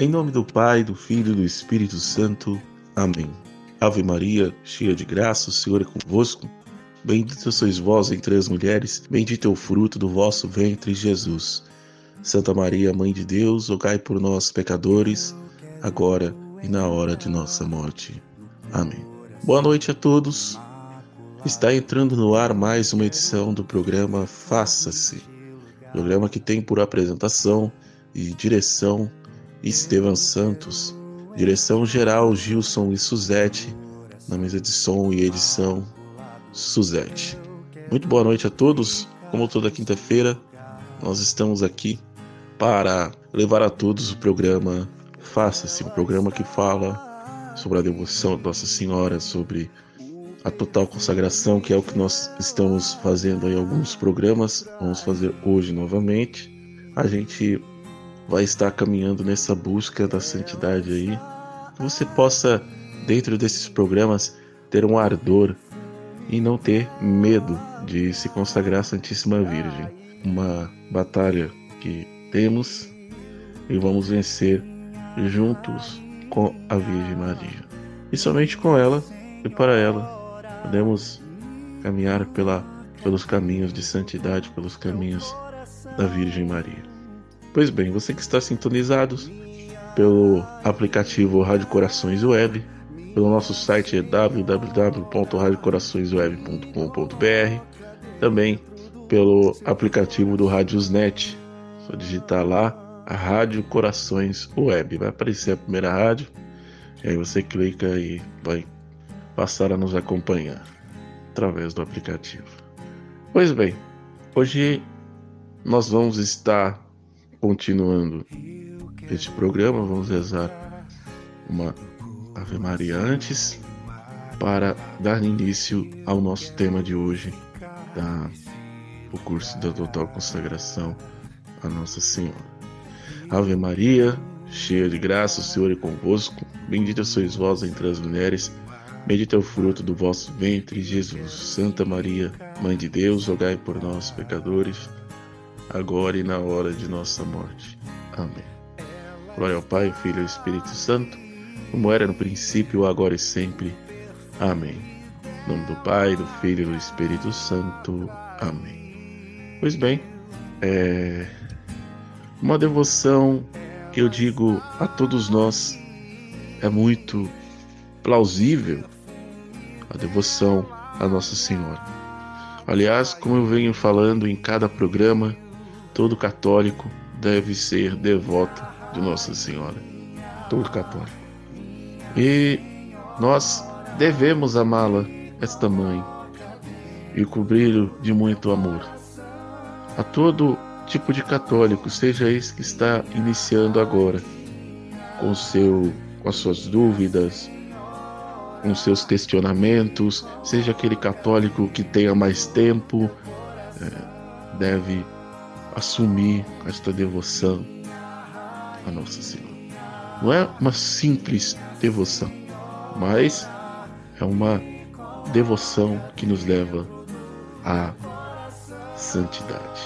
Em nome do Pai, do Filho e do Espírito Santo. Amém. Ave Maria, cheia de graça, o Senhor é convosco. Bendita sois vós entre as mulheres, bendito é o fruto do vosso ventre, Jesus. Santa Maria, Mãe de Deus, rogai por nós, pecadores, agora e na hora de nossa morte. Amém. Boa noite a todos. Está entrando no ar mais uma edição do programa Faça-se, programa que tem por apresentação e direção Estevam Santos, direção geral Gilson e Suzete, na mesa de som e edição Suzete. Muito boa noite a todos. Como toda quinta-feira, nós estamos aqui para levar a todos o programa Faça-se, um programa que fala sobre a devoção de Nossa Senhora, sobre a total consagração, que é o que nós estamos fazendo em alguns programas, vamos fazer hoje novamente. A gente vai estar caminhando nessa busca da santidade aí. Que você possa, dentro desses programas, ter um ardor e não ter medo de se consagrar à Santíssima Virgem. Uma batalha que temos e vamos vencer juntos com a Virgem Maria. E somente com ela e para ela podemos caminhar pela, pelos caminhos de santidade, pelos caminhos da Virgem Maria. Pois bem, você que está sintonizado pelo aplicativo Rádio Corações Web, pelo nosso site é www.radiocoraçõesweb.com.br, também pelo aplicativo do Rádiosnet. Só digitar lá a Rádio Corações Web. Vai aparecer a primeira rádio, e aí você clica e vai passar a nos acompanhar através do aplicativo. Pois bem, hoje nós vamos estar continuando este programa, vamos rezar uma Ave Maria antes para dar início ao nosso tema de hoje, da, o curso da total consagração a Nossa Senhora. Ave Maria, cheia de graça, o Senhor é convosco, bendita sois vós entre as mulheres Bendito é o fruto do vosso ventre, Jesus. Santa Maria, Mãe de Deus, rogai por nós, pecadores, agora e na hora de nossa morte. Amém. Glória ao Pai, Filho e Espírito Santo, como era no princípio, agora e sempre. Amém. Em nome do Pai, do Filho e do Espírito Santo. Amém. Pois bem, é uma devoção que eu digo a todos nós é muito plausível a devoção a Nossa Senhora. Aliás, como eu venho falando em cada programa, todo católico deve ser devoto de Nossa Senhora. Todo católico. E nós devemos amá-la, esta mãe, e cobri-lo de muito amor. A todo tipo de católico, seja esse que está iniciando agora, com, seu, com as suas dúvidas, com seus questionamentos, seja aquele católico que tenha mais tempo, é, deve assumir esta devoção a Nossa Senhora. Não é uma simples devoção, mas é uma devoção que nos leva à santidade.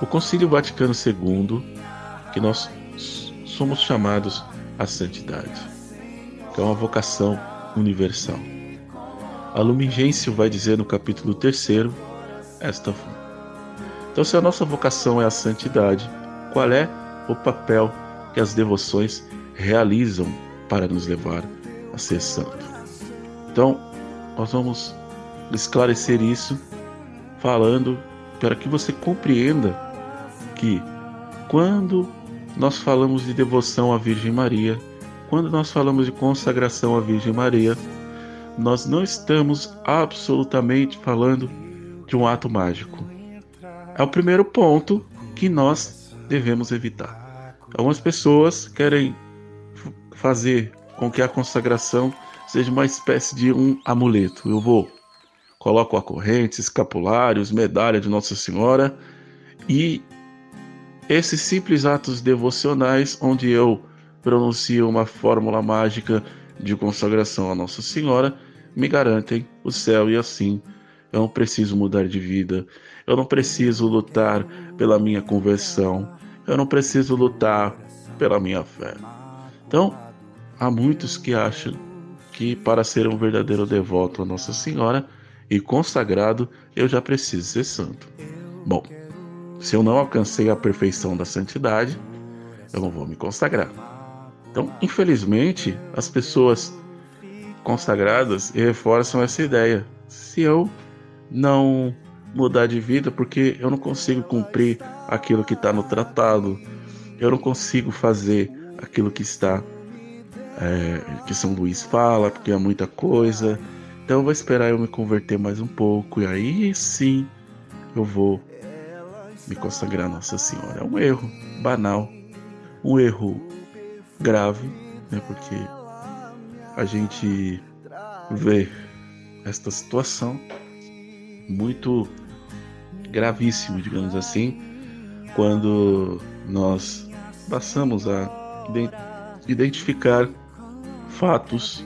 O Concílio Vaticano II, que nós somos chamados à santidade, que é uma vocação universal. A Lumen Gentium vai dizer no capítulo 3 esta Então, se a nossa vocação é a santidade, qual é o papel que as devoções realizam para nos levar a ser santo? Então, nós vamos esclarecer isso falando para que você compreenda que quando nós falamos de devoção à Virgem Maria, quando nós falamos de consagração à Virgem Maria, nós não estamos absolutamente falando de um ato mágico. É o primeiro ponto que nós devemos evitar. Algumas pessoas querem fazer com que a consagração seja uma espécie de um amuleto. Eu vou coloco a corrente, escapulários, medalha de Nossa Senhora e esses simples atos devocionais onde eu pronuncia uma fórmula mágica de consagração a Nossa Senhora, me garantem o céu e assim eu não preciso mudar de vida, eu não preciso lutar pela minha conversão, eu não preciso lutar pela minha fé. Então, há muitos que acham que para ser um verdadeiro devoto a Nossa Senhora e consagrado, eu já preciso ser santo. Bom, se eu não alcancei a perfeição da santidade, eu não vou me consagrar. Então, infelizmente, as pessoas consagradas reforçam essa ideia. Se eu não mudar de vida, porque eu não consigo cumprir aquilo que está no tratado, eu não consigo fazer aquilo que está é, que São Luís fala, porque é muita coisa. Então eu vou esperar eu me converter mais um pouco e aí sim eu vou me consagrar a Nossa Senhora. É um erro banal, um erro grave, né? Porque a gente vê esta situação muito gravíssimo, digamos assim, quando nós passamos a identificar fatos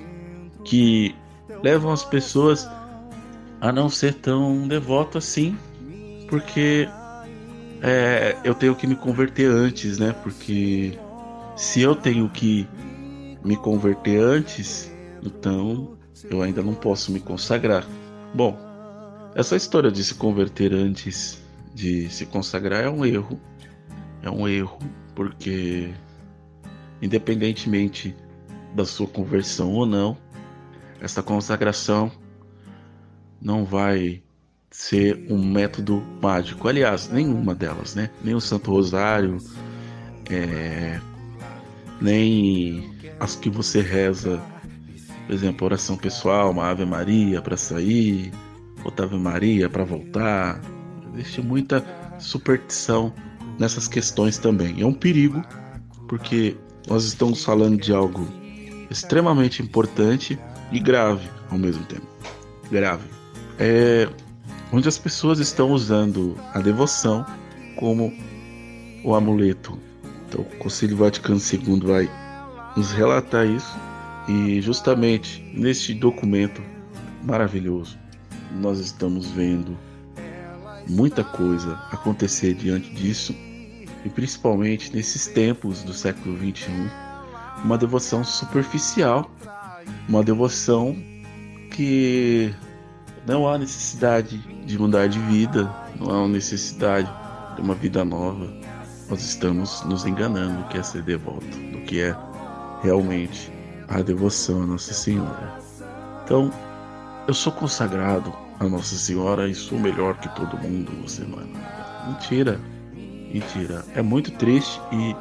que levam as pessoas a não ser tão devoto assim, porque é, eu tenho que me converter antes, né? Porque se eu tenho que me converter antes, então eu ainda não posso me consagrar. Bom, essa história de se converter antes de se consagrar é um erro. É um erro porque, independentemente da sua conversão ou não, essa consagração não vai ser um método mágico. Aliás, nenhuma delas, né? Nem o Santo Rosário, é, nem as que você reza, por exemplo, oração pessoal, uma Ave Maria para sair, Ave Maria para voltar. Existe muita superstição nessas questões também. É um perigo, porque nós estamos falando de algo extremamente importante e grave ao mesmo tempo. Grave. É onde as pessoas estão usando a devoção como o amuleto. Então, o Concílio Vaticano II vai nos relatar isso e justamente neste documento maravilhoso nós estamos vendo muita coisa acontecer diante disso e principalmente nesses tempos do século 21 uma devoção superficial uma devoção que não há necessidade de mudar de vida, não há necessidade de uma vida nova. Nós estamos nos enganando do que é ser devoto, do que é realmente a devoção a Nossa Senhora. Então, eu sou consagrado a Nossa Senhora e sou melhor que todo mundo, você não é nada. Mentira, mentira. É muito triste e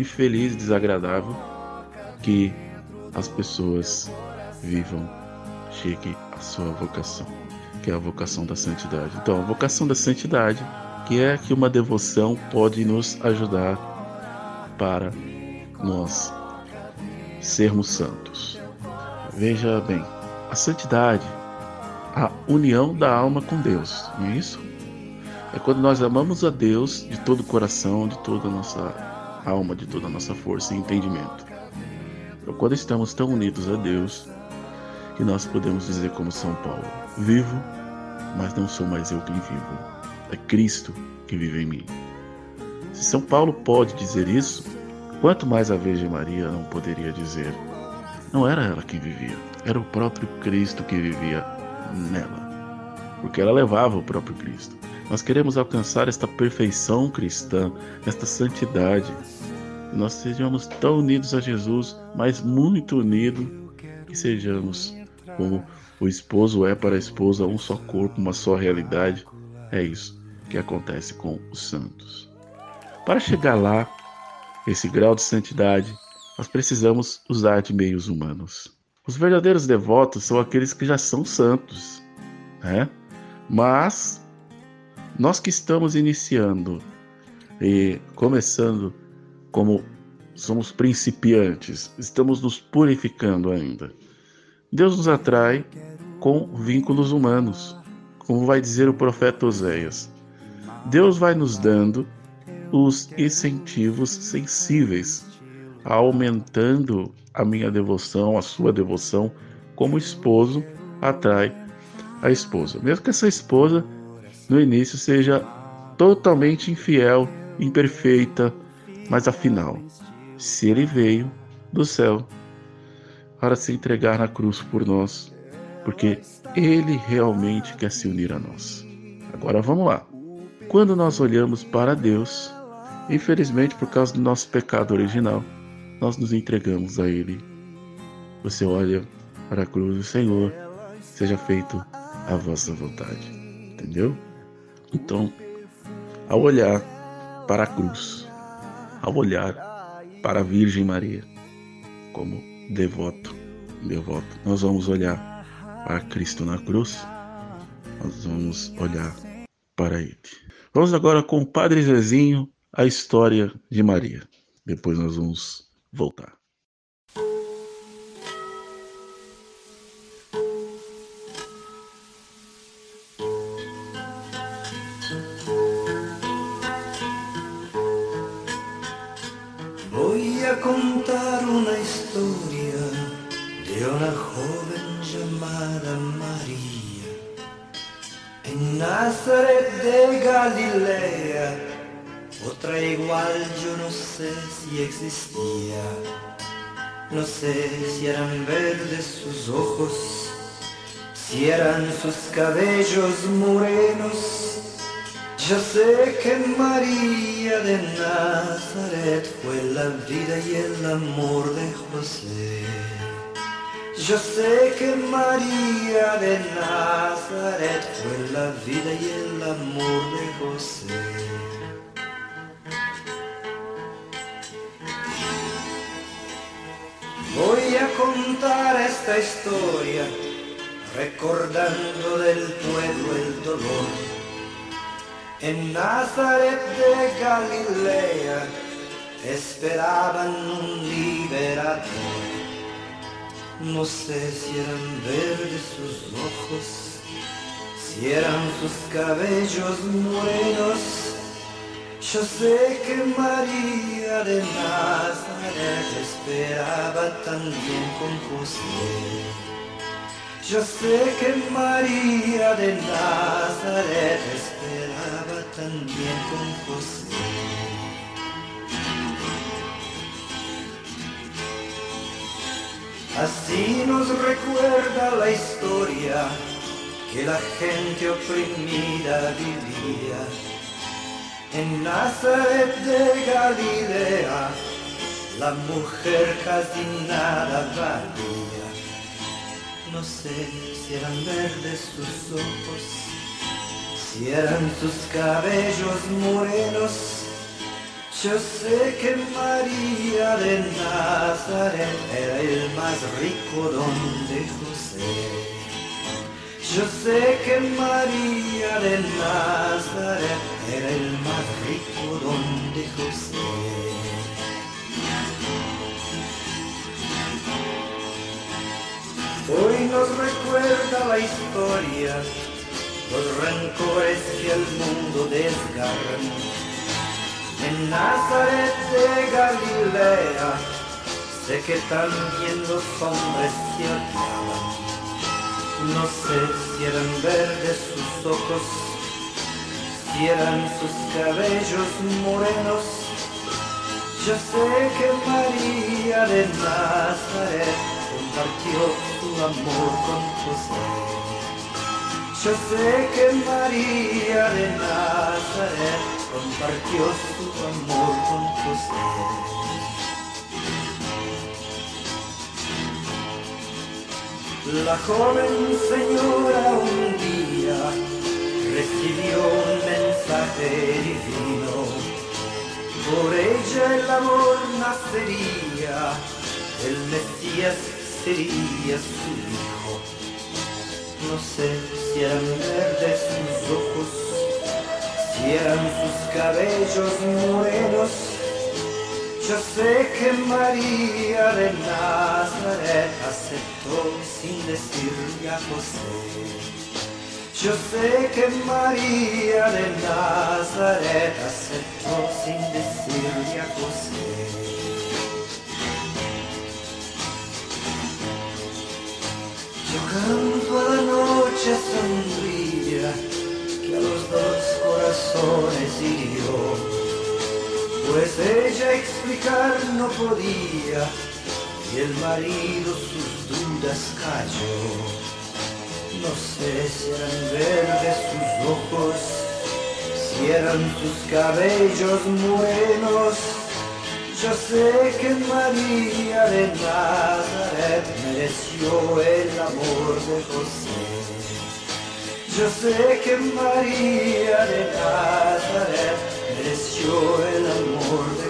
infeliz, desagradável que as pessoas vivam, chegue à sua vocação, que é a vocação da santidade. Então, a vocação da santidade, que é que uma devoção pode nos ajudar para nós sermos santos. Veja bem, a santidade, a união da alma com Deus, não é isso? É quando nós amamos a Deus de todo o coração, de toda a nossa alma, de toda a nossa força e entendimento. Então, quando estamos tão unidos a Deus, que nós podemos dizer como São Paulo: Vivo, mas não sou mais eu quem vivo, é Cristo que vive em mim. Se São Paulo pode dizer isso, quanto mais a Virgem Maria não poderia dizer? Não era ela quem vivia, era o próprio Cristo que vivia nela, porque ela levava o próprio Cristo. Nós queremos alcançar esta perfeição cristã, esta santidade, nós sejamos tão unidos a Jesus, mas muito unidos, que sejamos como o esposo é para a esposa, um só corpo, uma só realidade. É isso que acontece com os santos. Para chegar lá, esse grau de santidade, nós precisamos usar de meios humanos. Os verdadeiros devotos são aqueles que já são santos, né? Mas nós que estamos iniciando e começando como somos principiantes, estamos nos purificando ainda. Deus nos atrai com vínculos humanos, como vai dizer o profeta Oséias. Deus vai nos dando os incentivos sensíveis, aumentando a minha devoção, a sua devoção, como esposo atrai a esposa. Mesmo que essa esposa no início seja totalmente infiel, imperfeita, mas afinal, se ele veio do céu para se entregar na cruz por nós, porque ele realmente quer se unir a nós. Agora vamos lá. Quando nós olhamos para Deus, infelizmente por causa do nosso pecado original, nós nos entregamos a Ele. Você olha para a cruz do Senhor, seja feito a vossa vontade. Entendeu? Então, ao olhar para a cruz, ao olhar para a Virgem Maria, como devoto, devoto, nós vamos olhar para Cristo na cruz, nós vamos olhar para Ele. Vamos agora com o Padre Zezinho, a história de Maria. Depois nós vamos voltar. contar una historia de una joven llamada María. En Nazaret de Galilea, otra igual yo no sé si existía. No sé si eran verdes sus ojos, si eran sus cabellos morenos yo sé que María de Nazaret fue la vida y el amor de José. Yo sé que María de Nazaret fue la vida y el amor de José. Voy a contar esta historia recordando del pueblo el dolor en Nazaret de Galilea esperaban un liberador. No sé si eran verdes sus ojos, si eran sus cabellos morenos. Yo sé que María de Nazaret esperaba también con José. Yo sé que María de Nazaret esperaba también con José. Así nos recuerda la historia que la gente oprimida vivía en Nazaret de Galilea. La mujer casi nada valía no sé si eran verdes sus ojos, si eran sus cabellos morenos. Yo sé que María de Nazaret era el más rico don de José. Yo sé que María de Nazaret era el más rico don de José. Hoy nos recuerda la historia, los rencores que el mundo desgarran. En Nazaret de Galilea, sé que también los hombres se odiaban. No sé si eran verdes sus ojos, si eran sus cabellos morenos. Yo sé que María de Nazaret compartió su amor con José. Yo sé que María de Nazaret compartió su amor con José. La joven señora un día recibió Por ella el amor nacería, el Mesías sería su hijo. No sé si eran verdes sus ojos, si eran sus cabellos morenos. Yo sé que María de Nazaret aceptó sin decirle a José. Yo sé que María de Nazaret aceptó sin decirle a José. Yo canto a la noche sombría que a los dos corazones hirió. pues ella explicar no podía y el marido sus dudas cayó. No sé si eran verdes sus ojos, si eran sus cabellos morenos. Yo sé que María de Nazaret mereció el amor de José. Yo sé que María de Nazaret mereció el amor de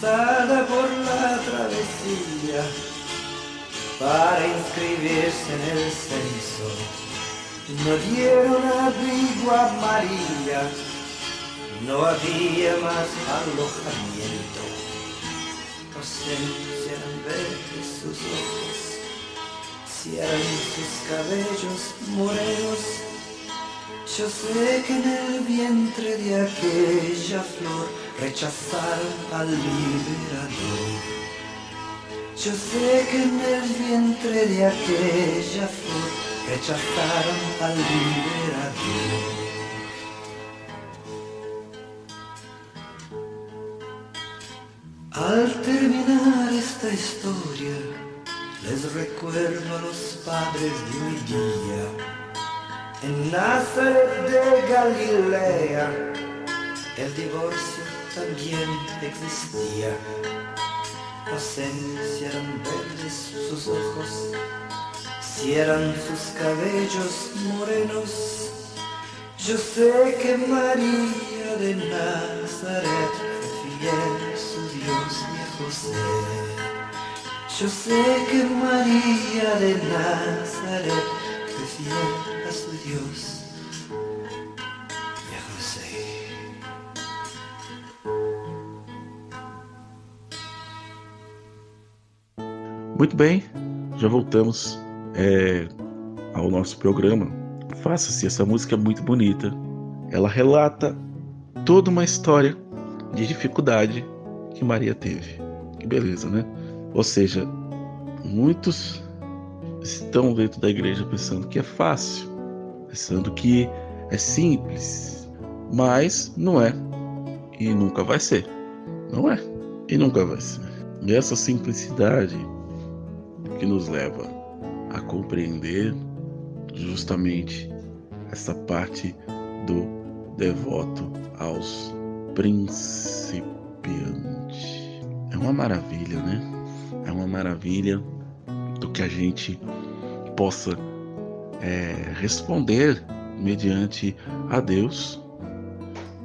Por la travesía para inscribirse en el censo, no dieron abrigo a María, no había más alojamiento. Ausencia eran verdes sus ojos si eran sus cabellos morenos. Yo sé que en el vientre de aquella flor rechazaron al liberador. Yo sé que en el vientre de aquella flor rechazaron al liberador. Al terminar esta historia, les recuerdo a los padres de mi día. En Nazaret de Galilea, el divorcio también existía. Ausencia eran verdes sus ojos, si eran sus cabellos morenos. Yo sé que María de Nazaret fue fiel su Dios y José. Yo sé que María de Nazaret fue fiel a su Dios Muito bem, já voltamos é, ao nosso programa. Faça-se, essa música é muito bonita. Ela relata toda uma história de dificuldade que Maria teve. Que beleza, né? Ou seja, muitos estão dentro da igreja pensando que é fácil, pensando que é simples, mas não é e nunca vai ser. Não é e nunca vai ser. E essa simplicidade que nos leva a compreender justamente essa parte do devoto aos principiantes. É uma maravilha, né? É uma maravilha do que a gente possa é, responder mediante a Deus,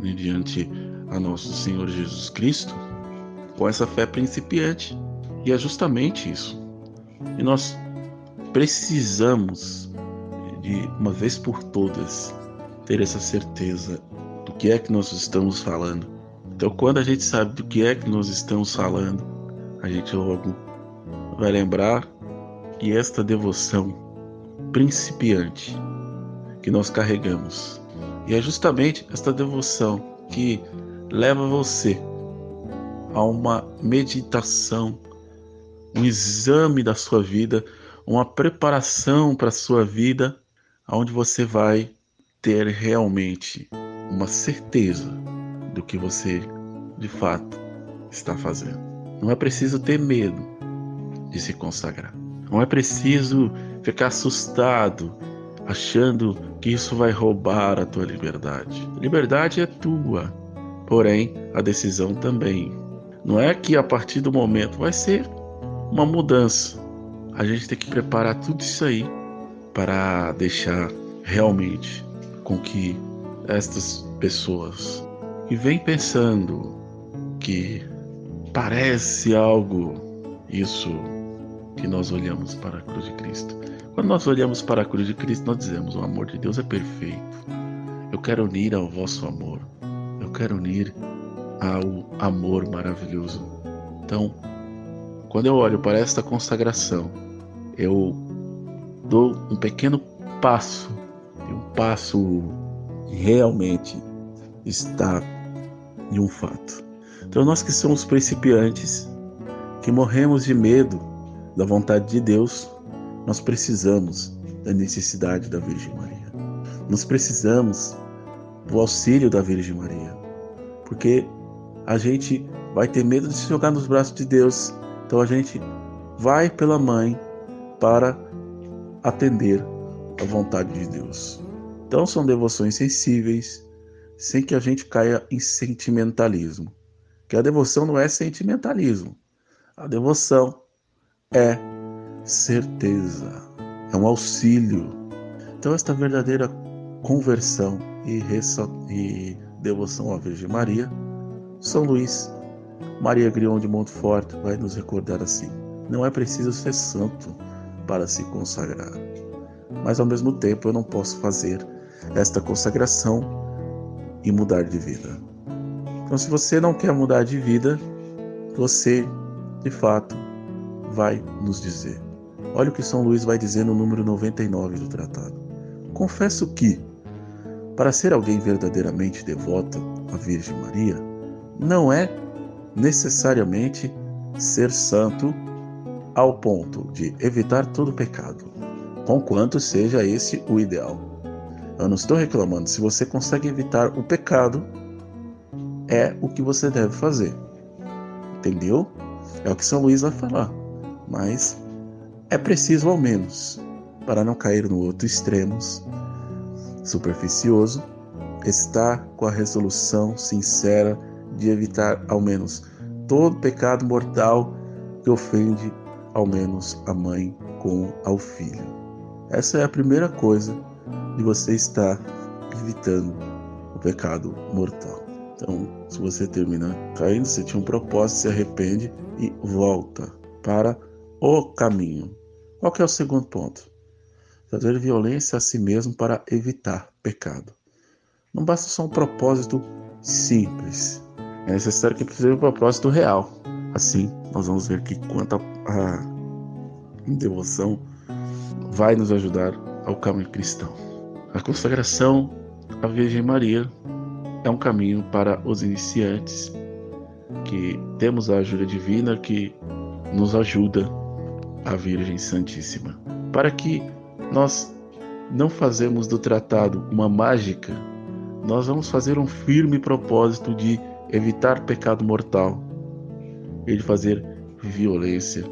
mediante a nosso Senhor Jesus Cristo, com essa fé principiante. E é justamente isso. E nós precisamos, de uma vez por todas, ter essa certeza do que é que nós estamos falando. Então, quando a gente sabe do que é que nós estamos falando, a gente logo vai lembrar que esta devoção principiante que nós carregamos, e é justamente esta devoção que leva você a uma meditação, um exame da sua vida, uma preparação para a sua vida, onde você vai ter realmente uma certeza do que você de fato está fazendo. Não é preciso ter medo, de se consagrar. Não é preciso ficar assustado achando que isso vai roubar a tua liberdade. A liberdade é tua, porém a decisão também. Não é que a partir do momento vai ser uma mudança. A gente tem que preparar tudo isso aí para deixar realmente com que estas pessoas que vêm pensando que parece algo isso que nós olhamos para a cruz de Cristo. Quando nós olhamos para a cruz de Cristo, nós dizemos: o amor de Deus é perfeito. Eu quero unir ao vosso amor. Eu quero unir ao amor maravilhoso. Então, quando eu olho para esta consagração, eu dou um pequeno passo, um passo realmente está em um fato. Então, nós que somos principiantes, que morremos de medo da vontade de Deus, nós precisamos da necessidade da Virgem Maria. Nós precisamos do auxílio da Virgem Maria, porque a gente vai ter medo de se jogar nos braços de Deus. Então a gente vai pela mãe para atender a vontade de Deus. Então são devoções sensíveis, sem que a gente caia em sentimentalismo. Que a devoção não é sentimentalismo. A devoção é certeza, é um auxílio. Então esta verdadeira conversão e, e devoção à Virgem Maria, São Luís, Maria Grion de Montfort vai nos recordar assim: não é preciso ser santo para se consagrar, mas ao mesmo tempo eu não posso fazer esta consagração e mudar de vida. Então, se você não quer mudar de vida, você de fato vai nos dizer. Olha o que São Luís vai dizer no número 99 do tratado. Confesso que, para ser alguém verdadeiramente devoto à Virgem Maria, não é necessariamente ser santo ao ponto de evitar todo pecado, conquanto seja esse o ideal. Eu não estou reclamando, se você consegue evitar o pecado, é o que você deve fazer. Entendeu? É o que São Luís vai falar. Mas é preciso ao menos, para não cair no outro extremo superficioso, estar com a resolução sincera de evitar ao menos todo pecado mortal que ofende ao menos a mãe com ao filho. Essa é a primeira coisa de você estar evitando o pecado mortal. Então, se você termina caindo, você tinha um propósito, se arrepende e volta para o caminho. Qual é o segundo ponto? Fazer violência a si mesmo para evitar pecado. Não basta só um propósito simples. É necessário que seja um propósito real. Assim, nós vamos ver que quanto a devoção vai nos ajudar ao caminho cristão. A consagração à Virgem Maria é um caminho para os iniciantes, que temos a ajuda divina que nos ajuda a Virgem Santíssima. Para que nós não fazemos do tratado uma mágica, nós vamos fazer um firme propósito de evitar pecado mortal e de fazer violência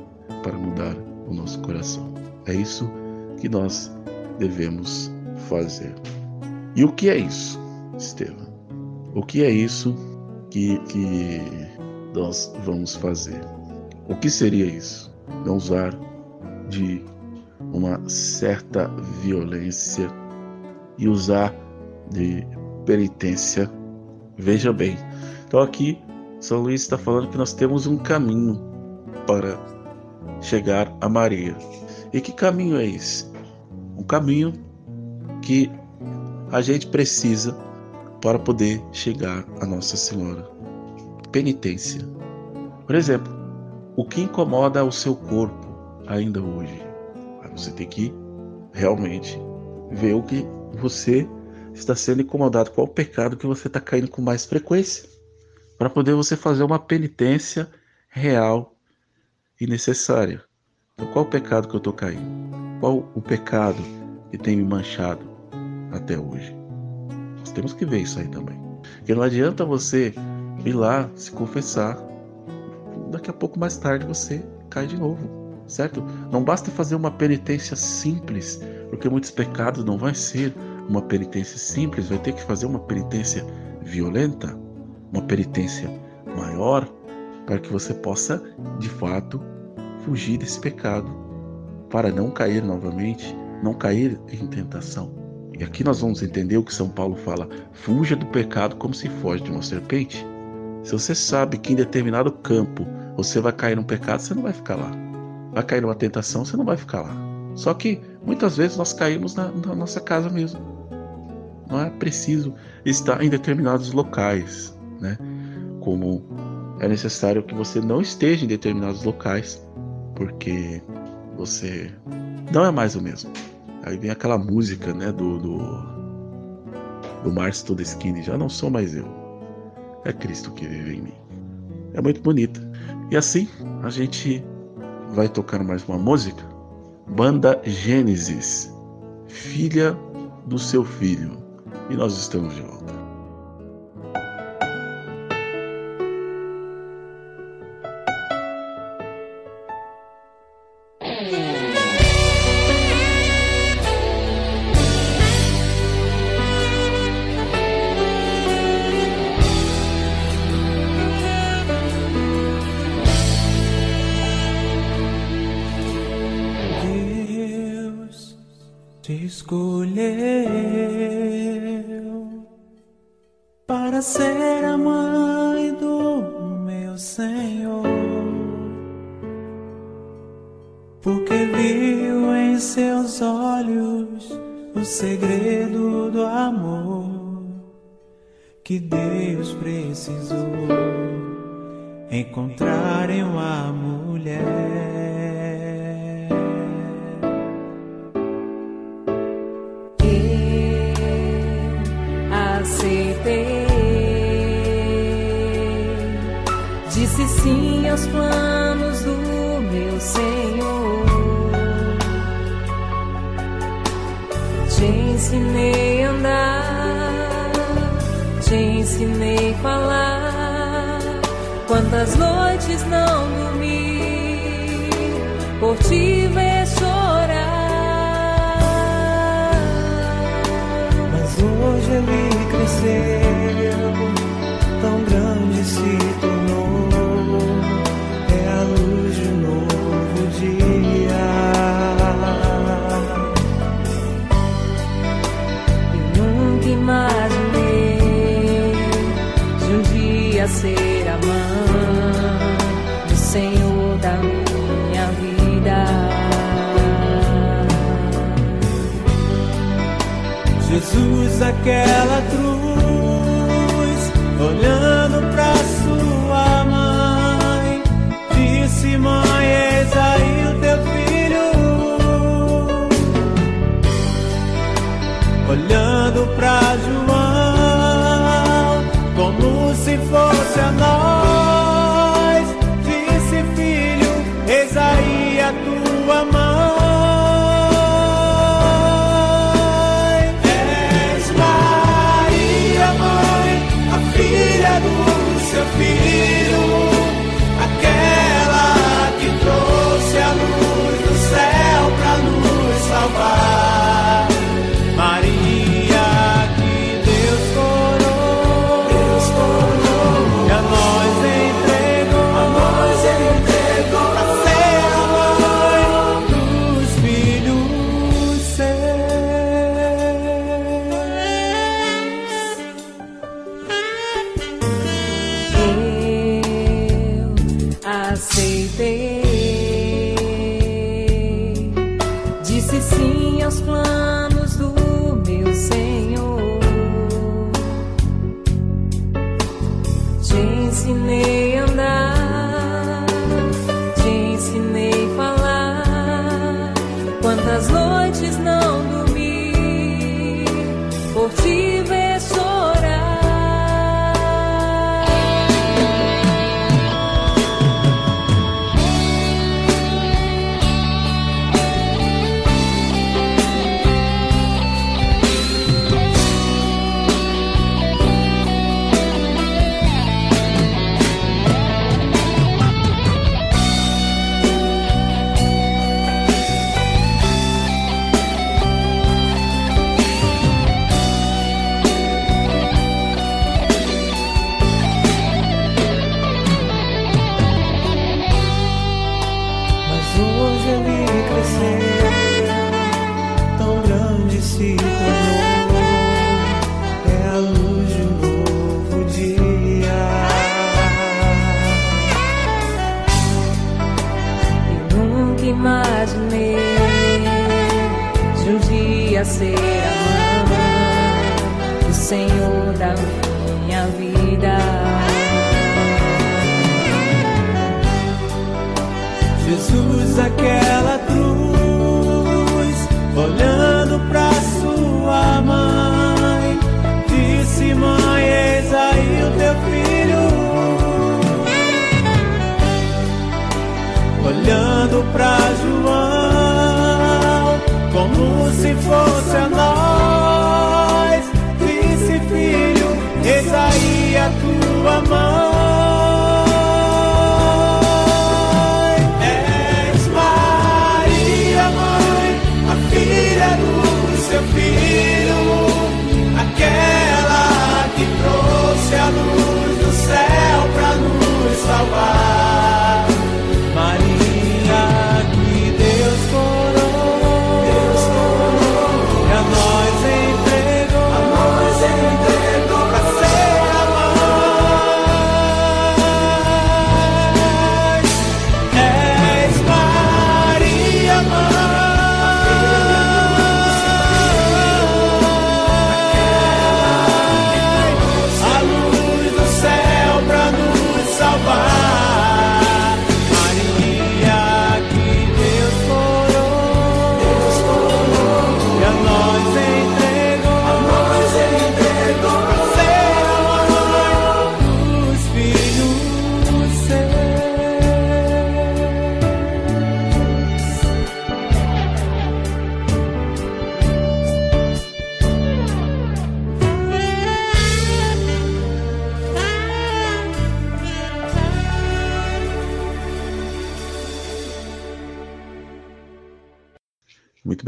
para mudar o nosso coração. É isso que nós devemos fazer. E o que é isso, Estevam? O que é isso que, que nós vamos fazer? O que seria isso? Não usar de uma certa violência e usar de penitência. Veja bem. Então aqui São Luís está falando que nós temos um caminho para chegar a Maria. E que caminho é esse? Um caminho que a gente precisa para poder chegar a Nossa Senhora. Penitência. Por exemplo, o que incomoda o seu corpo ainda hoje? Você tem que realmente ver o que você está sendo incomodado, qual o pecado que você está caindo com mais frequência, para poder você fazer uma penitência real e necessária. Então, qual o pecado que eu estou caindo? Qual o pecado que tem me manchado até hoje? Nós temos que ver isso aí também. Porque não adianta você ir lá se confessar, daqui a pouco mais tarde você cai de novo, certo? Não basta fazer uma penitência simples, porque muitos pecados não vai ser uma penitência simples, vai ter que fazer uma penitência violenta, uma penitência maior, para que você possa, de fato, fugir desse pecado, para não cair novamente, não cair em tentação. E aqui nós vamos entender o que São Paulo fala: fuja do pecado como se foge de uma serpente. Se você sabe que em determinado campo você vai cair num pecado, você não vai ficar lá. Vai cair numa tentação, você não vai ficar lá. Só que muitas vezes nós caímos na, na nossa casa mesmo. Não é preciso estar em determinados locais, né? Como é necessário que você não esteja em determinados locais, porque você não é mais o mesmo. Aí vem aquela música, né, do do, do Márcio Todeschini, já não sou mais eu. É Cristo que vive em mim. É muito bonita. E assim, a gente vai tocar mais uma música. Banda Gênesis, filha do seu filho. E nós estamos de volta. porque viu em seus olhos o segredo do amor que Deus precisou encontrar em uma mulher. Eu aceitei, disse sim aos planos ensinei a andar, te ensinei a falar. Quantas noites não dormi por te ver chorar. Mas hoje ele cresceu, tão grande se tornou. aquela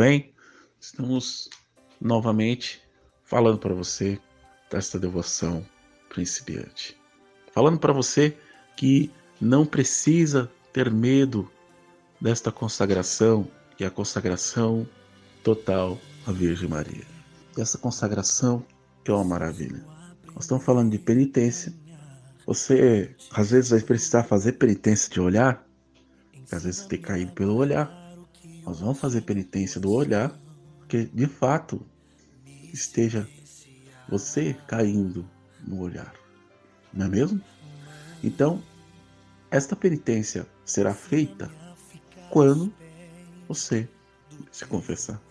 bem, estamos novamente falando para você desta devoção principiante. Falando para você que não precisa ter medo desta consagração, que é a consagração total à Virgem Maria. E essa consagração que é uma maravilha. Nós estamos falando de penitência. Você às vezes vai precisar fazer penitência de olhar, às vezes tem caído pelo olhar. Nós vamos fazer penitência do olhar, porque de fato esteja você caindo no olhar, não é mesmo? Então, esta penitência será feita quando você se confessar.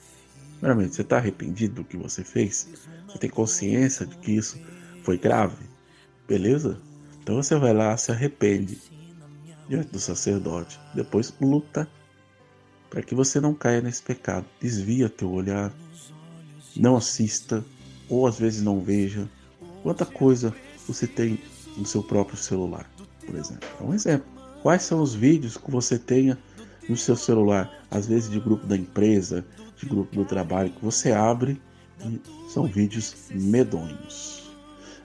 Primeiramente, você está arrependido do que você fez? Você tem consciência de que isso foi grave? Beleza? Então você vai lá, se arrepende diante do sacerdote. Depois luta para que você não caia nesse pecado. Desvia teu olhar, não assista, ou às vezes não veja. Quanta coisa você tem no seu próprio celular, por exemplo. É um exemplo. Quais são os vídeos que você tenha no seu celular, às vezes de grupo da empresa, de grupo do trabalho, que você abre e são vídeos medonhos.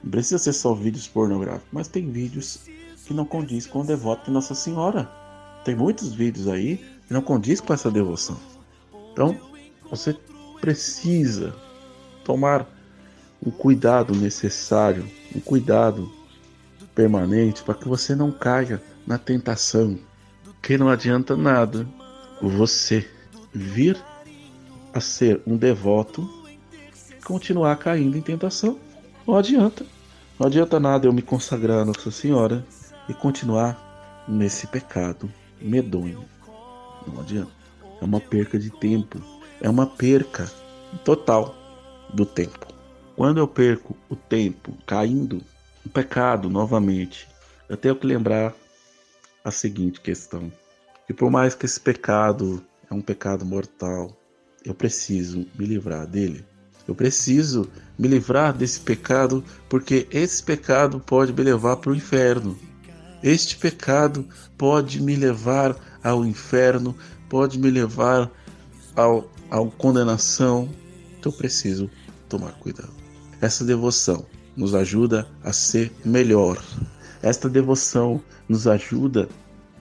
Não precisa ser só vídeos pornográficos, mas tem vídeos que não condiz com o devoto de Nossa Senhora. Tem muitos vídeos aí não condiz com essa devoção. Então, você precisa tomar um cuidado necessário, um cuidado permanente para que você não caia na tentação. Que não adianta nada você vir a ser um devoto e continuar caindo em tentação. Não adianta. Não adianta nada eu me consagrar a Nossa Senhora e continuar nesse pecado medonho. Não adianta. É uma perca de tempo. É uma perca total do tempo. Quando eu perco o tempo caindo no pecado novamente, eu tenho que lembrar a seguinte questão: que por mais que esse pecado é um pecado mortal, eu preciso me livrar dele. Eu preciso me livrar desse pecado porque esse pecado pode me levar para o inferno. Este pecado pode me levar ao inferno, pode me levar ao, à condenação. Então eu preciso tomar cuidado. Essa devoção nos ajuda a ser melhor. Esta devoção nos ajuda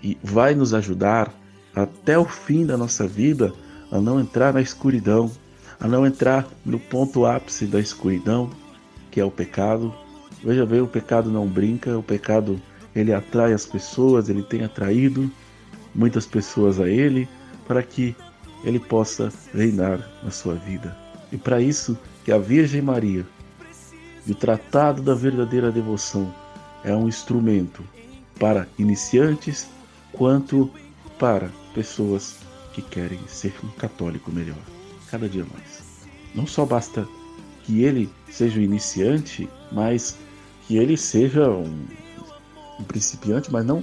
e vai nos ajudar até o fim da nossa vida a não entrar na escuridão, a não entrar no ponto ápice da escuridão, que é o pecado. Veja bem, o pecado não brinca, o pecado ele atrai as pessoas, ele tem atraído muitas pessoas a ele para que ele possa reinar na sua vida. E para isso que a Virgem Maria, e o Tratado da Verdadeira Devoção, é um instrumento para iniciantes quanto para pessoas que querem ser um católico melhor, cada dia mais. Não só basta que ele seja um iniciante, mas que ele seja um, um principiante, mas não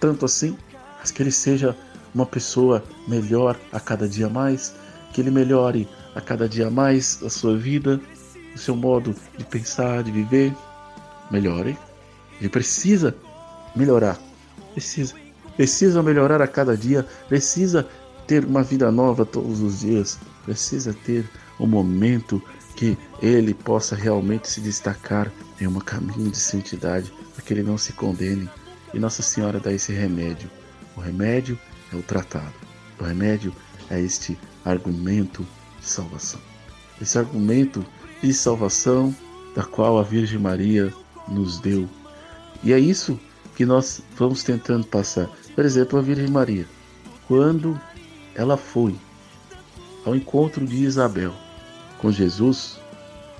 tanto assim, mas que ele seja uma pessoa melhor a cada dia mais, que ele melhore a cada dia mais a sua vida, o seu modo de pensar, de viver. melhore. Ele precisa melhorar. Precisa. Precisa melhorar a cada dia. Precisa ter uma vida nova todos os dias. Precisa ter um momento que ele possa realmente se destacar em um caminho de santidade, para que ele não se condene. E Nossa Senhora dá esse remédio. O remédio é o tratado. O remédio é este argumento de salvação. Esse argumento de salvação da qual a Virgem Maria nos deu. E é isso que nós vamos tentando passar. Por exemplo, a Virgem Maria, quando ela foi ao encontro de Isabel com Jesus,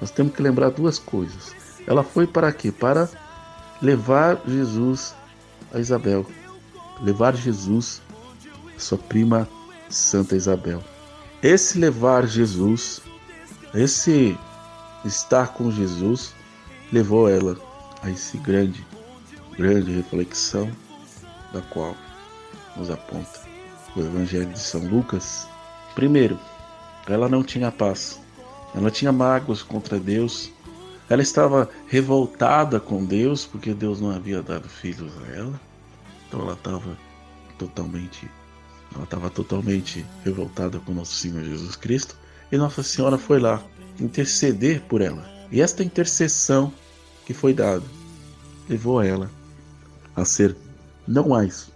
nós temos que lembrar duas coisas. Ela foi para quê? Para levar Jesus a Isabel, levar Jesus a sua prima Santa Isabel. Esse levar Jesus, esse estar com Jesus, levou ela a esse grande, grande reflexão da qual nos aponta o Evangelho de São Lucas. Primeiro, ela não tinha paz, ela tinha mágoas contra Deus, ela estava revoltada com Deus porque Deus não havia dado filhos a ela, então ela estava totalmente ela estava totalmente revoltada com nosso Senhor Jesus Cristo e Nossa Senhora foi lá interceder por ela. E esta intercessão que foi dada levou ela a ser não mais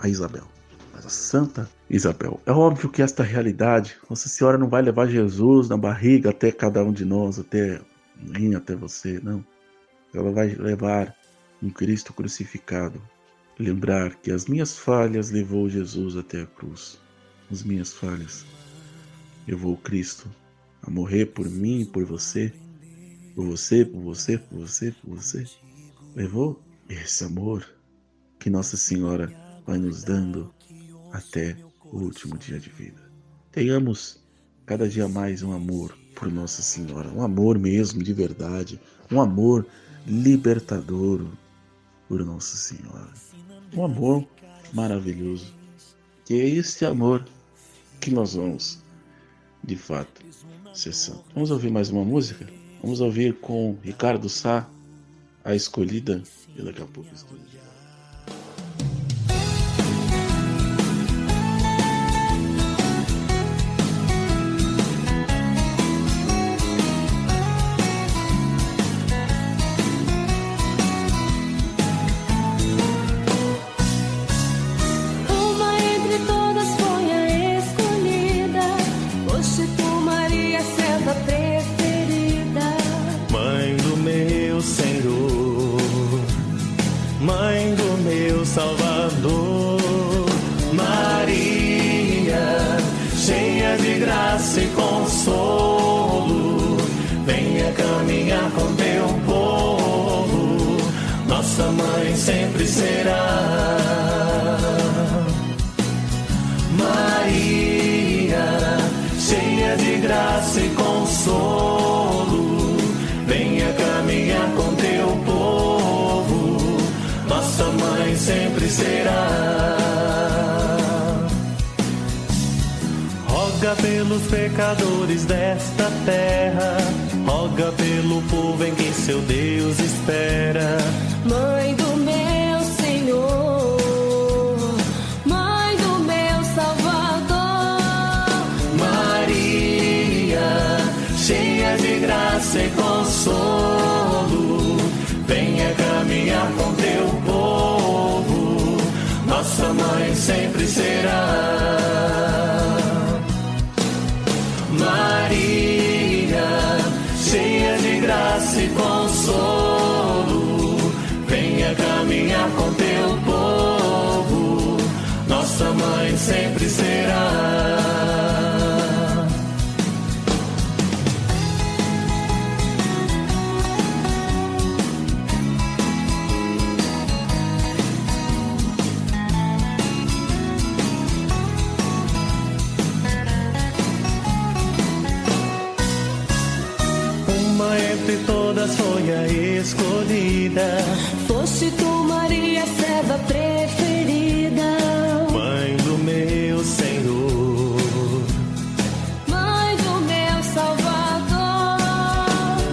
a Isabel, mas a Santa Isabel. É óbvio que esta realidade, Nossa Senhora não vai levar Jesus na barriga até cada um de nós, até mim, até você, não. Ela vai levar um Cristo crucificado lembrar que as minhas falhas levou Jesus até a cruz. As minhas falhas levou Cristo a morrer por mim, por você, por você, por você, por você, por você. Levou esse amor que Nossa Senhora vai nos dando até o último dia de vida. Tenhamos cada dia mais um amor por Nossa Senhora, um amor mesmo de verdade, um amor libertador por Nossa Senhora um amor maravilhoso. E é esse amor que nós vamos, de fato, cessando. Vamos ouvir mais uma música? Vamos ouvir com Ricardo Sá, A Escolhida, e daqui a pouco escolhida. pelos pecadores desta terra, roga pelo povo em quem seu Deus espera. Mãe do meu Senhor, Mãe do meu Salvador, Maria, cheia de graça e consolo, venha caminhar com nossa mãe sempre será. graça e consolo. Venha caminhar com teu povo, nossa mãe sempre será. Escolhida. Foste tu, Maria, serva preferida. Mãe do meu Senhor. Mãe do meu Salvador.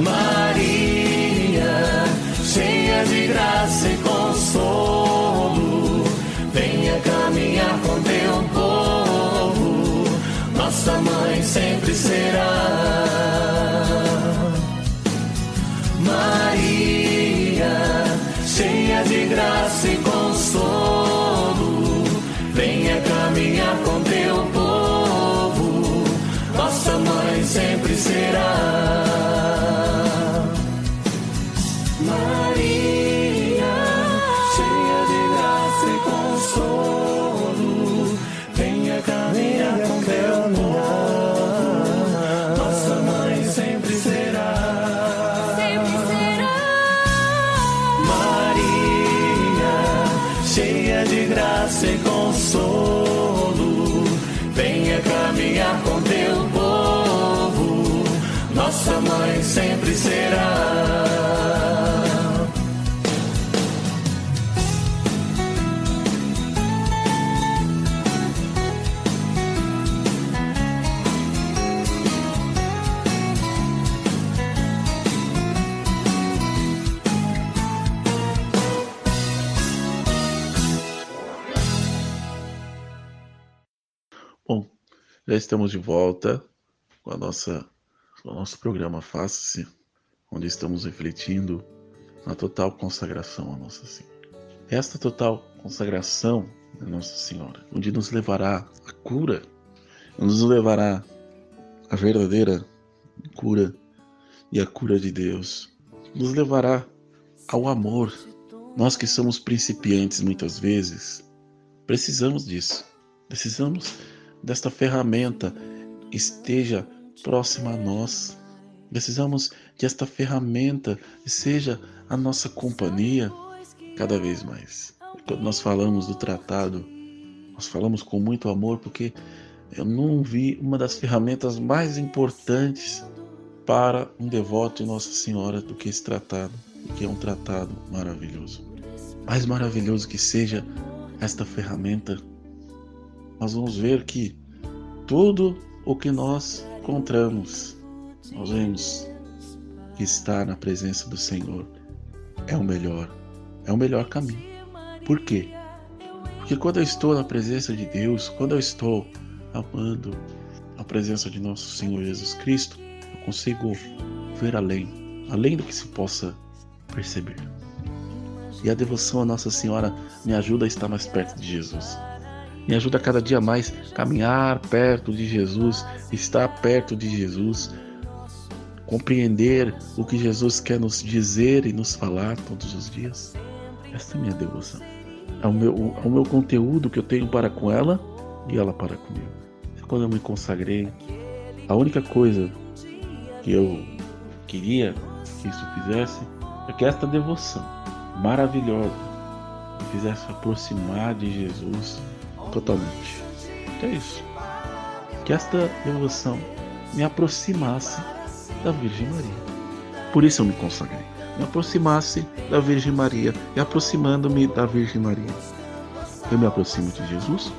Maria, cheia graça e consolo, venha caminhar com teu povo, nossa mãe sempre será. Sempre será. Bom, já estamos de volta com a nossa, o nosso programa Faça-se, onde estamos refletindo na total consagração a Nossa Senhora. Esta total consagração a Nossa Senhora, onde nos levará a cura, nos levará a verdadeira cura e a cura de Deus, nos levará ao amor. Nós que somos principiantes muitas vezes, precisamos disso. Precisamos desta ferramenta esteja próxima a nós. Precisamos que esta ferramenta seja a nossa companhia cada vez mais. Quando nós falamos do tratado, nós falamos com muito amor porque eu não vi uma das ferramentas mais importantes para um devoto de Nossa Senhora do que esse tratado, que é um tratado maravilhoso. Mais maravilhoso que seja esta ferramenta, nós vamos ver que tudo o que nós encontramos, nós vemos que estar na presença do Senhor é o melhor, é o melhor caminho. Por quê? Porque quando eu estou na presença de Deus, quando eu estou amando a presença de nosso Senhor Jesus Cristo, eu consigo ver além, além do que se possa perceber. E a devoção a Nossa Senhora me ajuda a estar mais perto de Jesus. Me ajuda a cada dia mais caminhar perto de Jesus, estar perto de Jesus, compreender o que Jesus quer nos dizer e nos falar todos os dias. Essa é a minha devoção. É o meu, é o meu conteúdo que eu tenho para com ela e ela para comigo. Quando eu me consagrei, a única coisa que eu queria que isso fizesse é que esta devoção maravilhosa me fizesse aproximar de Jesus totalmente. É isso. Que esta devoção me aproximasse da Virgem Maria. Por isso eu me consagrei. Me aproximasse da Virgem Maria. E aproximando-me da Virgem Maria, eu me aproximo de Jesus?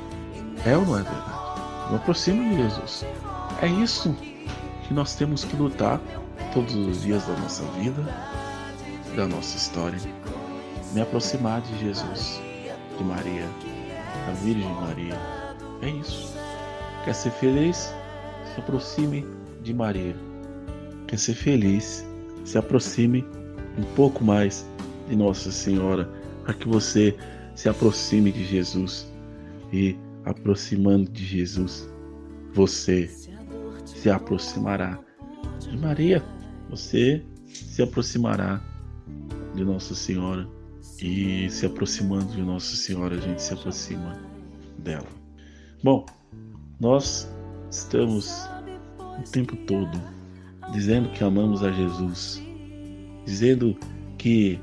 É ou não é verdade? Eu me aproximo de Jesus. É isso que nós temos que lutar todos os dias da nossa vida, da nossa história. Me aproximar de Jesus, de Maria, da Virgem Maria. É isso. Quer ser feliz? Se aproxime de Maria. Quer ser feliz? Se aproxime um pouco mais de Nossa Senhora, para que você se aproxime de Jesus. E aproximando de Jesus, você se aproximará de Maria. Você se aproximará de Nossa Senhora. E se aproximando de Nossa Senhora, a gente se aproxima dela. Bom, nós estamos o tempo todo dizendo que amamos a Jesus, dizendo que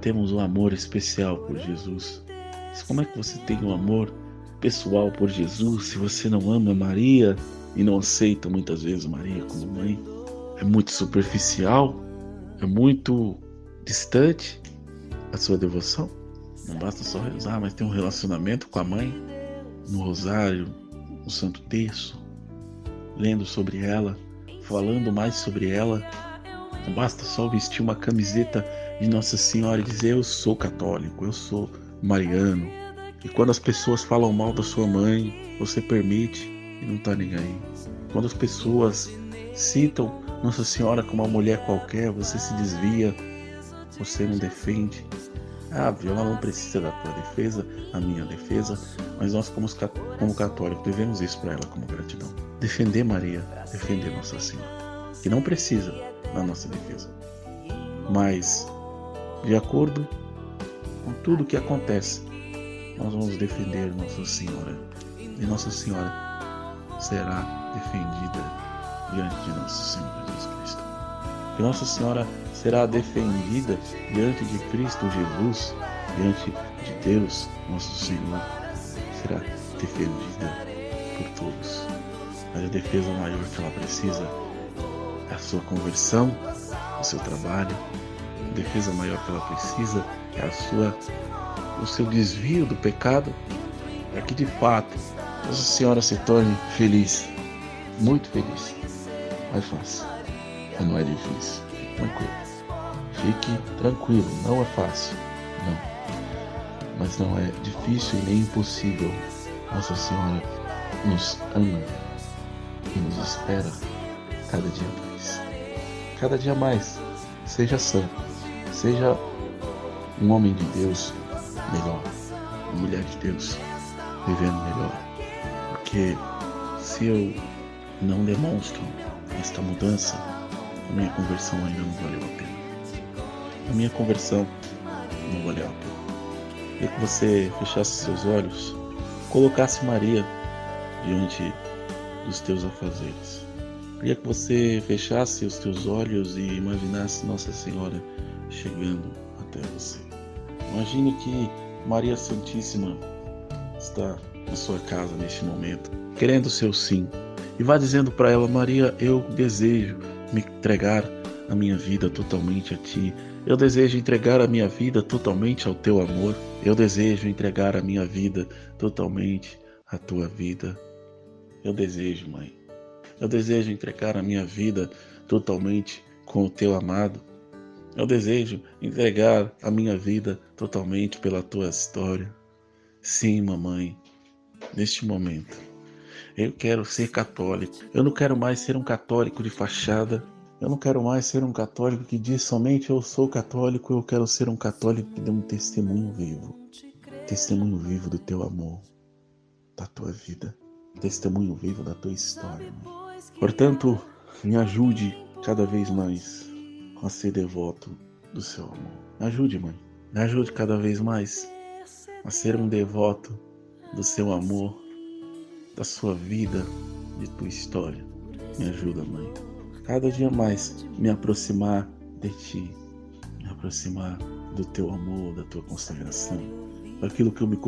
temos um amor especial por Jesus. Mas como é que você tem um amor pessoal por Jesus se você não ama Maria e não aceita muitas vezes Maria como mãe? É muito superficial, é muito distante a sua devoção. Não basta só rezar, mas ter um relacionamento com a mãe, no rosário, no santo terço, lendo sobre ela, falando mais sobre ela. Não basta só vestir uma camiseta de Nossa Senhora e dizer: Eu sou católico, eu sou mariano. E quando as pessoas falam mal da sua mãe, você permite e não está nem aí. Quando as pessoas citam Nossa Senhora como uma mulher qualquer, você se desvia, você não defende. Ah, ela não precisa da tua defesa, a minha defesa, mas nós, como, como católicos, devemos isso para ela como gratidão. Defender Maria, defender Nossa Senhora, que não precisa da nossa defesa. Mas, de acordo com tudo que acontece, nós vamos defender Nossa Senhora. E Nossa Senhora será defendida diante de nosso Senhor Jesus Cristo. E Nossa Senhora será defendida diante de Cristo Jesus, diante de Deus, nosso Senhor, será defendida por todos. Mas a defesa maior que ela precisa é a sua conversão, o seu trabalho. A defesa maior que ela precisa é a sua, o seu desvio do pecado, para que de fato Nossa Senhora se torne feliz, muito feliz. Mas fácil, não é difícil, tranquilo. Fique tranquilo, não é fácil, não. Mas não é difícil nem impossível. Nossa Senhora nos ama e nos espera cada dia mais. Cada dia mais. Seja santo, seja um homem de Deus melhor, uma mulher de Deus vivendo melhor. Porque se eu não demonstro esta mudança, a minha conversão ainda não valeu a pena a minha conversão não pena. Queria que você fechasse seus olhos, colocasse Maria diante dos teus afazeres. Queria que você fechasse os teus olhos e imaginasse Nossa Senhora chegando até você. Imagine que Maria Santíssima está na sua casa neste momento, querendo o seu sim. E vá dizendo para ela: Maria, eu desejo me entregar a minha vida totalmente a ti. Eu desejo entregar a minha vida totalmente ao teu amor. Eu desejo entregar a minha vida totalmente à tua vida. Eu desejo, mãe. Eu desejo entregar a minha vida totalmente com o teu amado. Eu desejo entregar a minha vida totalmente pela tua história. Sim, mamãe, neste momento. Eu quero ser católico. Eu não quero mais ser um católico de fachada. Eu não quero mais ser um católico que diz somente eu sou católico, eu quero ser um católico que dê um testemunho vivo. Testemunho vivo do teu amor, da tua vida, testemunho vivo da tua história. Mãe. Portanto, me ajude cada vez mais a ser devoto do seu amor. Me ajude, mãe. Me ajude cada vez mais a ser um devoto do seu amor, da sua vida, de tua história. Me ajuda, mãe cada dia mais me aproximar de Ti, me aproximar do Teu amor, da Tua consagração, daquilo que eu me,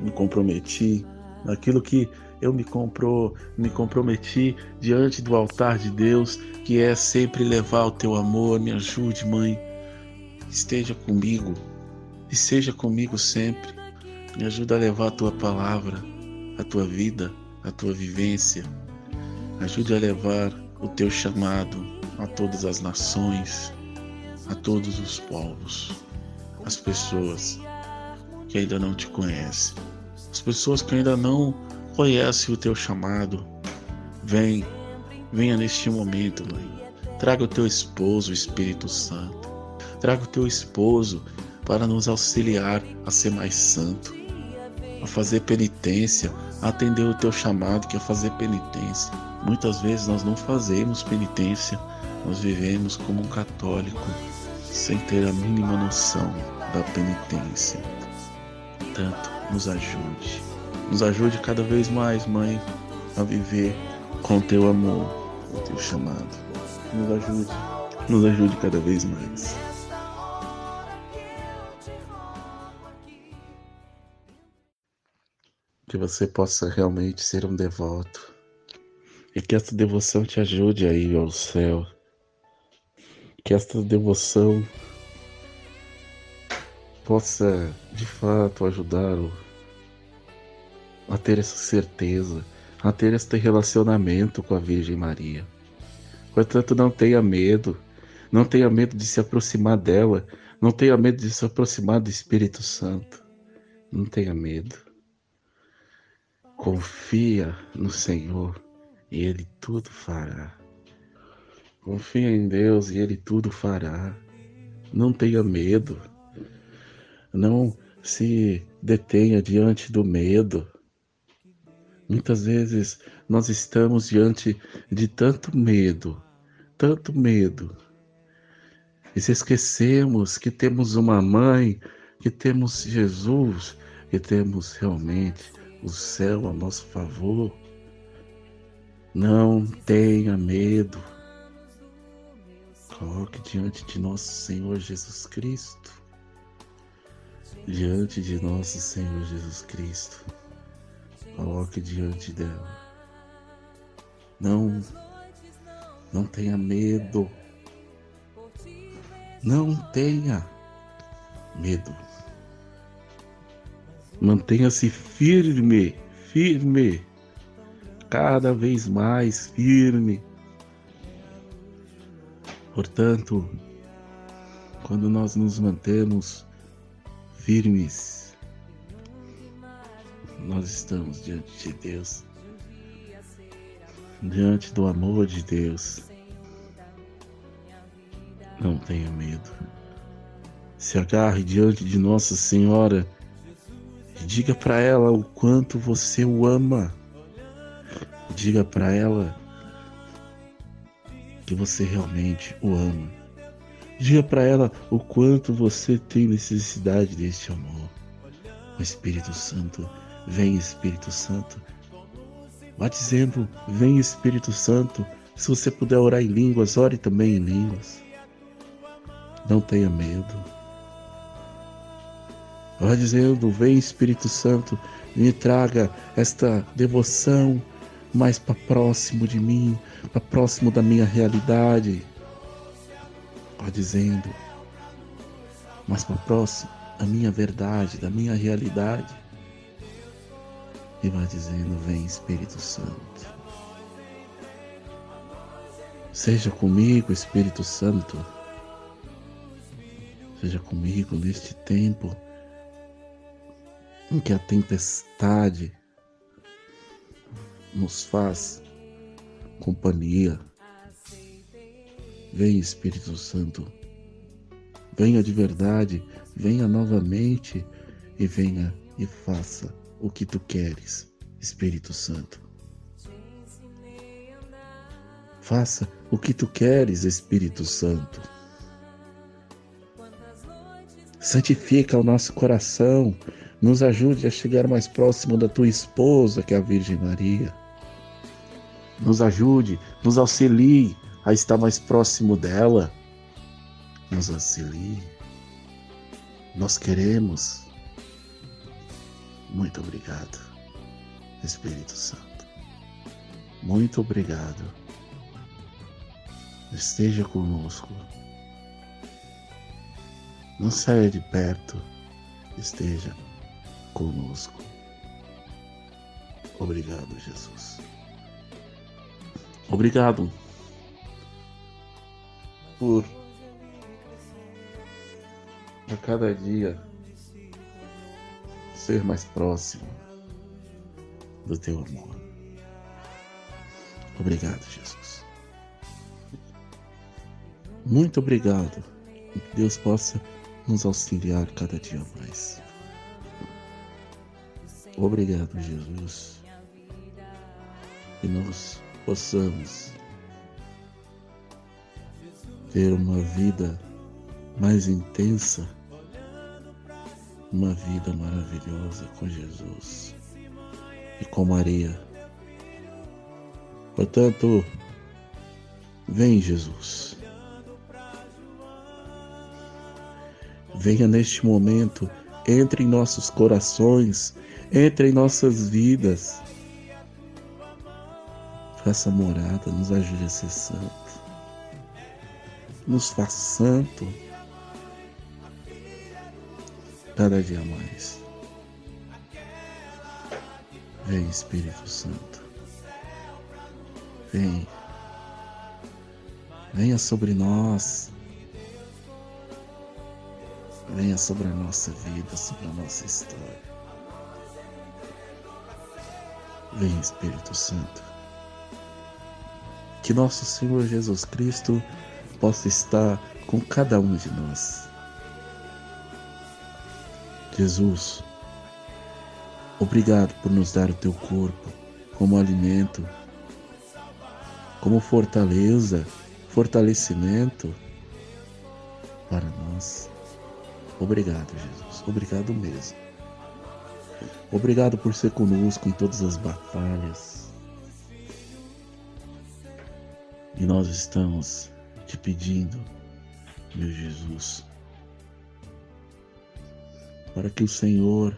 me comprometi, daquilo que eu me, compro, me comprometi diante do altar de Deus, que é sempre levar o Teu amor. Me ajude, Mãe, esteja comigo e seja comigo sempre. Me ajuda a levar a Tua palavra, a Tua vida, a Tua vivência. Ajude a levar o teu chamado a todas as nações, a todos os povos, as pessoas que ainda não te conhecem, as pessoas que ainda não conhecem o teu chamado. Vem, venha neste momento, Mãe. Traga o teu esposo, o Espírito Santo. Traga o teu esposo para nos auxiliar a ser mais santo, a fazer penitência, a atender o teu chamado, que é fazer penitência Muitas vezes nós não fazemos penitência, nós vivemos como um católico sem ter a mínima noção da penitência. Tanto nos ajude, nos ajude cada vez mais, Mãe, a viver com teu amor, o teu chamado. Nos ajude, nos ajude cada vez mais. Que você possa realmente ser um devoto e que esta devoção te ajude a ir ao céu. Que esta devoção possa de fato ajudá-lo a ter essa certeza, a ter este relacionamento com a Virgem Maria. Portanto, não tenha medo, não tenha medo de se aproximar dela, Não tenha medo de se aproximar do Espírito Santo. Não tenha medo. Confia no Senhor e Ele tudo fará. Confia em Deus e Ele tudo fará. Não tenha medo. Não se detenha diante do medo. Muitas vezes nós estamos diante de tanto medo, tanto medo, e se esquecemos que temos uma mãe, que temos Jesus, que temos realmente o céu a nosso favor. Não tenha medo. Coloque diante de nosso Senhor Jesus Cristo. Diante de nosso Senhor Jesus Cristo. Coloque diante dela. Não, não tenha medo. Não tenha medo. Mantenha-se firme, firme, cada vez mais firme. Portanto, quando nós nos mantemos firmes, nós estamos diante de Deus, diante do amor de Deus. Não tenha medo. Se agarre diante de Nossa Senhora e diga para ela o quanto você o ama. Diga para ela que você realmente o ama. Diga para ela o quanto você tem necessidade deste amor. O Espírito Santo, vem Espírito Santo. Vá dizendo, vem Espírito Santo. Se você puder orar em línguas, ore também em línguas. Não tenha medo. Vai dizendo: Vem Espírito Santo, me traga esta devoção mais para próximo de mim, para próximo da minha realidade. Vai dizendo: mais para próximo da minha verdade, da minha realidade. E vai dizendo: Vem Espírito Santo. Seja comigo, Espírito Santo seja comigo neste tempo em que a tempestade nos faz companhia. Venha, Espírito Santo, venha de verdade, venha novamente e venha e faça o que tu queres, Espírito Santo. Faça o que tu queres, Espírito Santo. Santifica o nosso coração, nos ajude a chegar mais próximo da tua esposa, que é a Virgem Maria. Nos ajude, nos auxilie a estar mais próximo dela. Nos auxilie. Nós queremos. Muito obrigado, Espírito Santo. Muito obrigado. Esteja conosco. Não saia de perto, esteja conosco. Obrigado, Jesus. Obrigado por a cada dia ser mais próximo do teu amor. Obrigado, Jesus. Muito obrigado. Que Deus possa nos auxiliar cada dia mais. Obrigado, Jesus, que nós possamos ter uma vida mais intensa, uma vida maravilhosa com Jesus e com Maria. Portanto, vem Jesus. Venha neste momento, entre em nossos corações, entre em nossas vidas. Faça morada, nos ajude a ser santo. Nos faz santo cada dia mais. Vem Espírito Santo. Vem. Venha sobre nós. venha sobre a nossa vida, sobre a nossa história. Vem, Espírito Santo. Que nosso Senhor Jesus Cristo possa estar com cada um de nós. Jesus, obrigado por nos dar o teu corpo como alimento, como fortaleza, fortalecimento para nós. Obrigado, Jesus. Obrigado mesmo. Obrigado por ser conosco em todas as batalhas. E nós estamos te pedindo, meu Jesus, para que o Senhor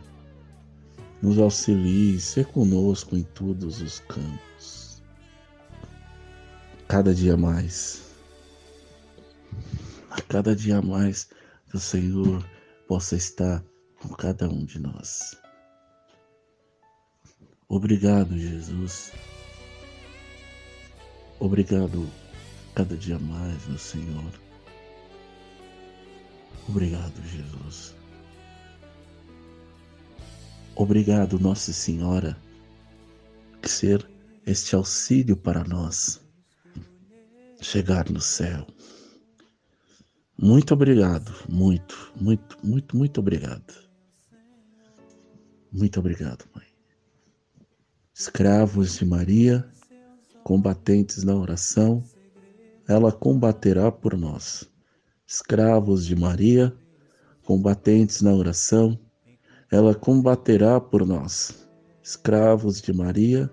nos auxilie, ser conosco em todos os campos. Cada dia mais. A cada dia mais que o Senhor possa estar com cada um de nós. Obrigado, Jesus. Obrigado cada dia mais, meu Senhor. Obrigado, Jesus. Obrigado, Nossa Senhora, que ser este auxílio para nós chegar no céu. Muito obrigado, muito, muito, muito, muito obrigado. Muito obrigado, Mãe. Escravos de Maria, combatentes na oração, ela combaterá por nós. Escravos de Maria, combatentes na oração, ela combaterá por nós. Escravos de Maria,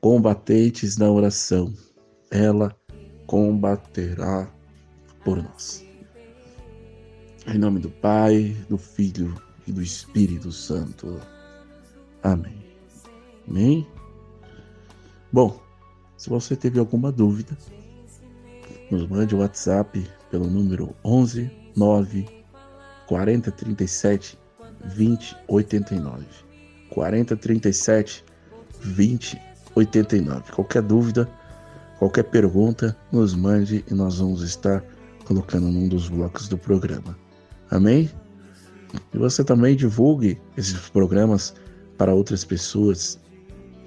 combatentes na oração, ela combaterá por nós. Em nome do Pai, do Filho e do Espírito Santo. Amém. Amém? Bom, se você teve alguma dúvida, nos mande o WhatsApp pelo número 11 9 40 37 20 89. 40 37 20 89. Qualquer dúvida, qualquer pergunta, nos mande e nós vamos estar colocando num dos blocos do programa. Amém? E você também divulgue esses programas para outras pessoas.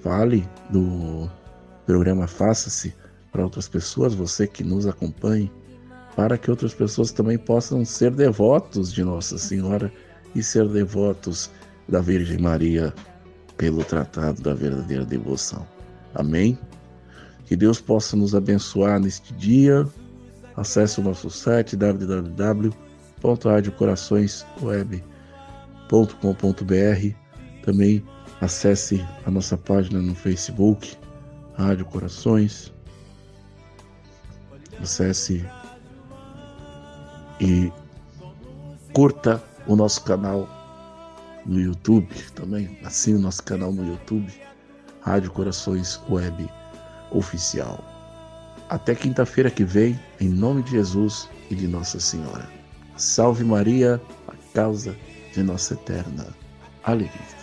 Fale do programa Faça-se para outras pessoas, você que nos acompanhe, para que outras pessoas também possam ser devotos de Nossa Senhora e ser devotos da Virgem Maria pelo tratado da verdadeira devoção. Amém? Que Deus possa nos abençoar neste dia. Acesse o nosso site www www.radiocoraçõesweb.com.br. Também acesse a nossa página no Facebook, Rádio Corações. Acesse e curta o nosso canal no YouTube também. Assine o nosso canal no YouTube, Rádio Corações Web Oficial. Até quinta-feira que vem, em nome de Jesus e de Nossa Senhora. Salve Maria, a causa de nossa eterna alegria.